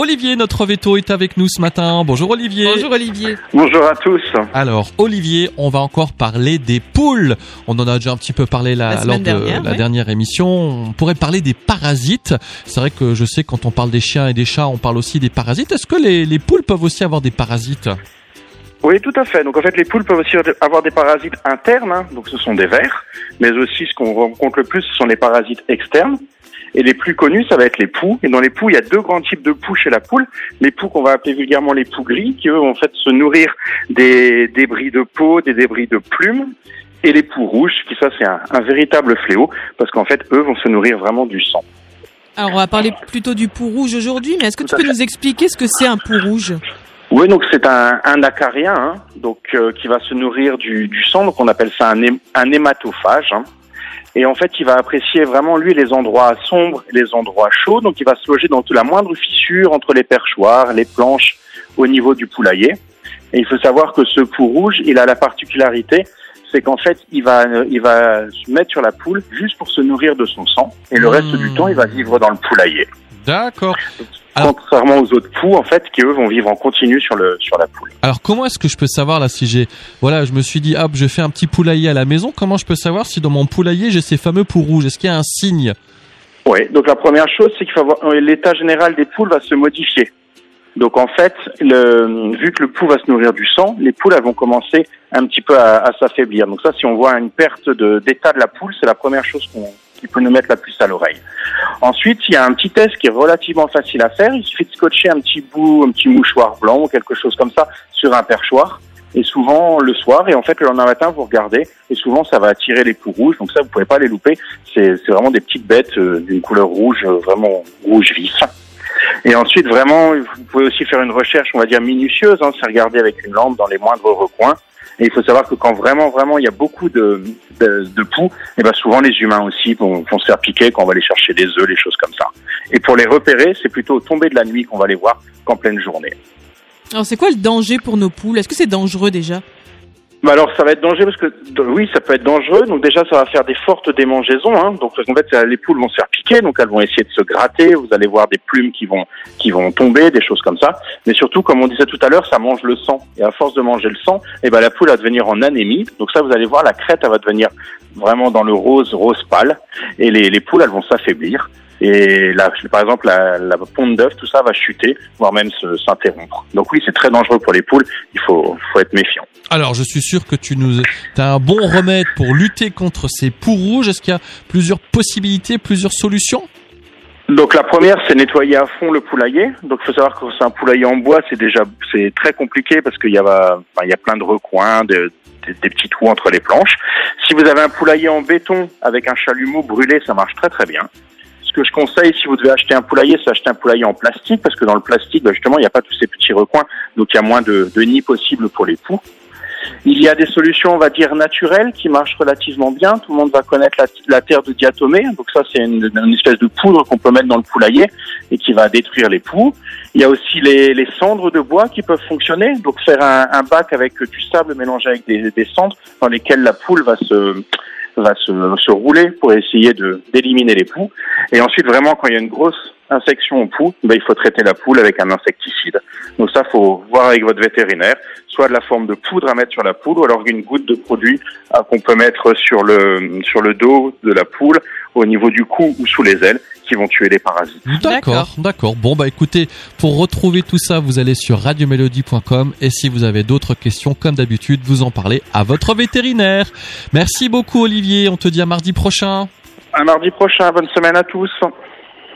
Olivier, notre veto, est avec nous ce matin. Bonjour Olivier. Bonjour Olivier. Bonjour à tous. Alors Olivier, on va encore parler des poules. On en a déjà un petit peu parlé la, La lors de dernière, la ouais. dernière émission. On pourrait parler des parasites. C'est vrai que je sais que quand on parle des chiens et des chats, on parle aussi des parasites. Est-ce que les, les poules peuvent aussi avoir des parasites? Oui, tout à fait. Donc en fait, les poules peuvent aussi avoir des parasites internes, hein. donc ce sont des vers, mais aussi ce qu'on rencontre le plus, ce sont les parasites externes. Et les plus connus, ça va être les poux. Et dans les poux, il y a deux grands types de poux chez la poule. Les poux qu'on va appeler vulgairement les poux gris, qui eux vont en fait se nourrir des débris de peau, des débris de plumes. Et les poux rouges, qui ça c'est un, un véritable fléau, parce qu'en fait, eux vont se nourrir vraiment du sang. Alors on va parler plutôt du pou rouge aujourd'hui, mais est-ce que tu Tout peux nous expliquer ce que c'est un pou rouge? Oui, donc c'est un, un acarien, hein, donc euh, qui va se nourrir du, du sang, donc on appelle ça un, hé- un hématophage. hein. Et en fait, il va apprécier vraiment lui les endroits sombres, et les endroits chauds, donc il va se loger dans toute la moindre fissure entre les perchoirs, les planches, au niveau du poulailler. Et il faut savoir que ce pou rouge, il a la particularité, c'est qu'en fait, il va, il va se mettre sur la poule juste pour se nourrir de son sang, et le Mmh. reste du temps, il va vivre dans le poulailler. D'accord. Alors- Contrairement aux autres poux, en fait, qui eux vont vivre en continu sur le sur la poule. Alors comment est-ce que je peux savoir là si j'ai voilà je me suis dit hop je fais un petit poulailler à la maison comment je peux savoir si dans mon poulailler j'ai ces fameux poux rouges? Est-ce qu'il y a un signe? Oui, donc la première chose, c'est qu'il faut avoir euh, l'état général des poules va se modifier. Donc en fait, le, vu que le pou va se nourrir du sang, les poules elles vont commencer un petit peu à, à s'affaiblir. Donc ça, si on voit une perte de- d'état de, la poule, c'est la première chose qu'on qui peut nous mettre la puce à l'oreille. Ensuite, il y a un petit test qui est relativement facile à faire. Il suffit de scotcher un petit bout, un petit mouchoir blanc ou quelque chose comme ça sur un perchoir. Et souvent le soir, et en fait le lendemain matin, vous regardez, et souvent ça va attirer les poux rouges. Donc ça, vous pouvez pas les louper. C'est vraiment des petites bêtes euh, d'une couleur rouge, euh, vraiment rouge vif. Et ensuite, vraiment, vous pouvez aussi faire une recherche, on va dire minutieuse. Hein, c'est regarder avec une lampe dans les moindres recoins. Et il faut savoir que quand vraiment, vraiment, il y a beaucoup de, de, de poux, et ben souvent les humains aussi vont, vont se faire piquer quand on va aller chercher des œufs, les choses comme ça. Et pour les repérer, c'est plutôt au tomber de la nuit qu'on va les voir qu'en pleine journée. Alors c'est quoi le danger pour nos poules? Est-ce que c'est dangereux déjà? Bah alors ça va être dangereux parce que oui ça peut être dangereux. Donc déjà ça va faire des fortes démangeaisons hein. donc en fait les poules vont se faire piquer. Donc elles vont essayer de se gratter. Vous allez voir des plumes qui vont qui vont tomber des choses comme ça. Mais surtout comme on disait tout à l'heure ça mange le sang. Et à force de manger le sang et ben la poule va devenir en anémie. Donc ça vous allez voir la crête elle va devenir vraiment dans le rose rose pâle. Et les, les poules elles vont s'affaiblir et là, par exemple, la, la ponte d'œuf, tout ça va chuter, voire même s'interrompre. Donc oui, c'est très dangereux pour les poules. Il faut, faut être méfiant. Alors je suis sûr que tu nous as un bon remède pour lutter contre ces poux rouges est-ce qu'il y a plusieurs possibilités plusieurs solutions? Donc la première, c'est nettoyer à fond le poulailler. Donc il faut savoir que c'est un poulailler en bois, c'est déjà c'est très compliqué parce qu'il y a enfin, il y a plein de recoins, de- des, des petits trous entre les planches. Si vous avez un poulailler en béton avec un chalumeau brûlé, ça marche très très bien. Ce que je conseille, si vous devez acheter un poulailler, c'est acheter un poulailler en plastique parce que dans le plastique, bah, justement, il n'y a pas tous ces petits recoins, donc il y a moins de, nids possibles pour les poux. Il y a des solutions, on va dire, naturelles qui marchent relativement bien. Tout le monde va connaître la, terre de diatomée. Donc ça, c'est une, espèce de poudre qu'on peut mettre dans le poulailler et qui va détruire les poux. Il y a aussi les, cendres de bois qui peuvent fonctionner. Donc faire un, bac avec du sable mélangé avec des cendres dans lesquelles la poule va se va se, se rouler pour essayer de d'éliminer les poux. Et ensuite, vraiment, quand il y a une grosse infection au poux, ben, il faut traiter la poule avec un insecticide. Donc ça, faut voir avec votre vétérinaire, soit de la forme de poudre à mettre sur la poule, ou alors une goutte de produit ah, qu'on peut mettre sur le sur le dos de la poule, au niveau du cou ou sous les ailes, qui vont tuer les parasites. D'accord, d'accord. Bon bah écoutez, pour retrouver tout ça, vous allez sur radiomélodie.com et si vous avez d'autres questions, comme d'habitude, vous en parlez à votre vétérinaire. Merci beaucoup Olivier, on te dit à mardi prochain. À mardi prochain, bonne semaine à tous.